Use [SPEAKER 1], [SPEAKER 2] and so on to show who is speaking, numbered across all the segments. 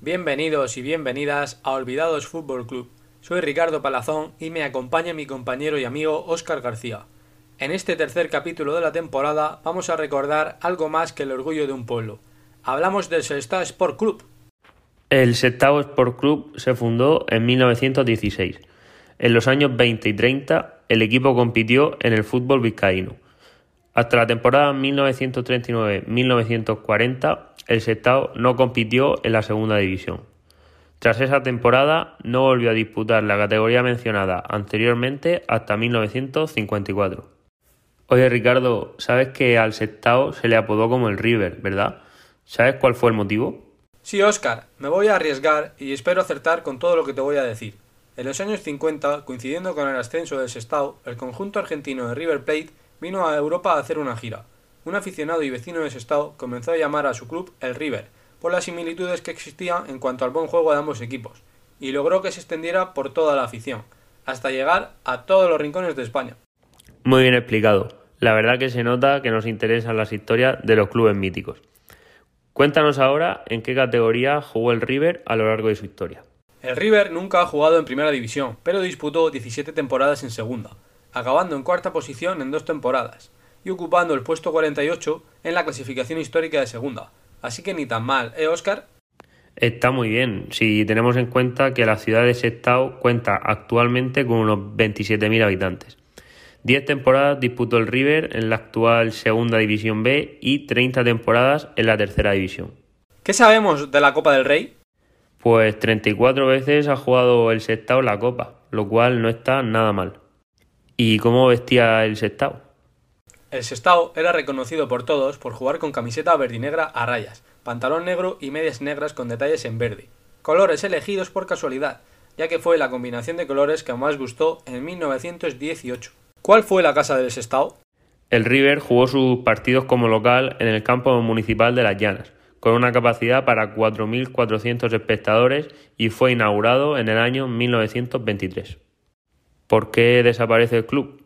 [SPEAKER 1] Bienvenidos y bienvenidas a Olvidados Fútbol Club. Soy Ricardo Palazón y me acompaña mi compañero y amigo Óscar García. En este tercer capítulo de la temporada vamos a recordar algo más que el orgullo de un pueblo. Hablamos del Sestao Sport Club.
[SPEAKER 2] El Sestao Sport Club se fundó en 1916. En los años 20 y 30 el equipo compitió en el fútbol vizcaíno. Hasta la temporada 1939-1940 el Sestao no compitió en la segunda división. Tras esa temporada no volvió a disputar la categoría mencionada anteriormente hasta 1954. Oye Ricardo, sabes que al Sestao se le apodó como el River, ¿verdad? ¿Sabes cuál fue el motivo?
[SPEAKER 1] Sí, Óscar, me voy a arriesgar y espero acertar con todo lo que te voy a decir. En los años 50, coincidiendo con el ascenso del Sestao, el conjunto argentino de River Plate vino a Europa a hacer una gira. Un aficionado y vecino de Sestao comenzó a llamar a su club el River, por las similitudes que existían en cuanto al buen juego de ambos equipos, y logró que se extendiera por toda la afición, hasta llegar a todos los rincones de España.
[SPEAKER 2] Muy bien explicado. La verdad que se nota que nos interesan las historias de los clubes míticos. Cuéntanos ahora en qué categoría jugó el River a lo largo de su historia.
[SPEAKER 1] El River nunca ha jugado en primera división, pero disputó 17 temporadas en segunda, acabando en cuarta posición en dos temporadas, y ocupando el puesto 48 en la clasificación histórica de segunda. Así que ni tan mal, ¿eh, Oscar?
[SPEAKER 2] Está muy bien, si tenemos en cuenta que la ciudad de Sestao cuenta actualmente con unos 27.000 habitantes. Diez temporadas disputó el River en la actual Segunda División B y 30 temporadas en la Tercera División.
[SPEAKER 1] ¿Qué sabemos de la Copa del Rey?
[SPEAKER 2] Pues 34 veces ha jugado el Sestao la Copa, lo cual no está nada mal. ¿Y cómo vestía el Sestao?
[SPEAKER 1] El Sestao era reconocido por todos por jugar con camiseta verdinegra a rayas, pantalón negro y medias negras con detalles en verde. Colores elegidos por casualidad, ya que fue la combinación de colores que más gustó en 1918. ¿Cuál fue la casa del Sestao?
[SPEAKER 2] El River jugó sus partidos como local en el campo municipal de Las Llanas, con una capacidad para 4.400 espectadores y fue inaugurado en el año 1923. ¿Por qué desaparece el club?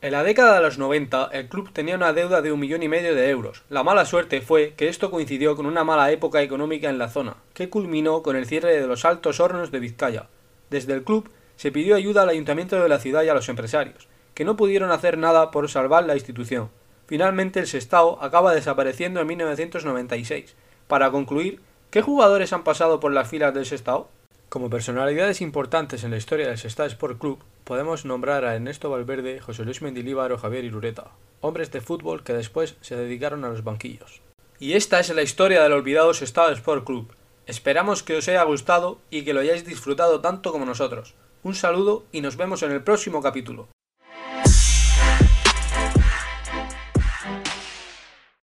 [SPEAKER 1] En la década de los 90, el club tenía una deuda de un millón y medio de euros. La mala suerte fue que esto coincidió con una mala época económica en la zona, que culminó con el cierre de los altos hornos de Vizcaya. Desde el club se pidió ayuda al ayuntamiento de la ciudad y a los empresarios, que no pudieron hacer nada por salvar la institución. Finalmente el Sestao acaba desapareciendo en 1996. Para concluir, ¿qué jugadores han pasado por las filas del Sestao? Como personalidades importantes en la historia del Sestao Sport Club, podemos nombrar a Ernesto Valverde, José Luis Mendilíbar o Javier Irureta, hombres de fútbol que después se dedicaron a los banquillos. Y esta es la historia del olvidado Sestao Sport Club. Esperamos que os haya gustado y que lo hayáis disfrutado tanto como nosotros. Un saludo y nos vemos en el próximo capítulo.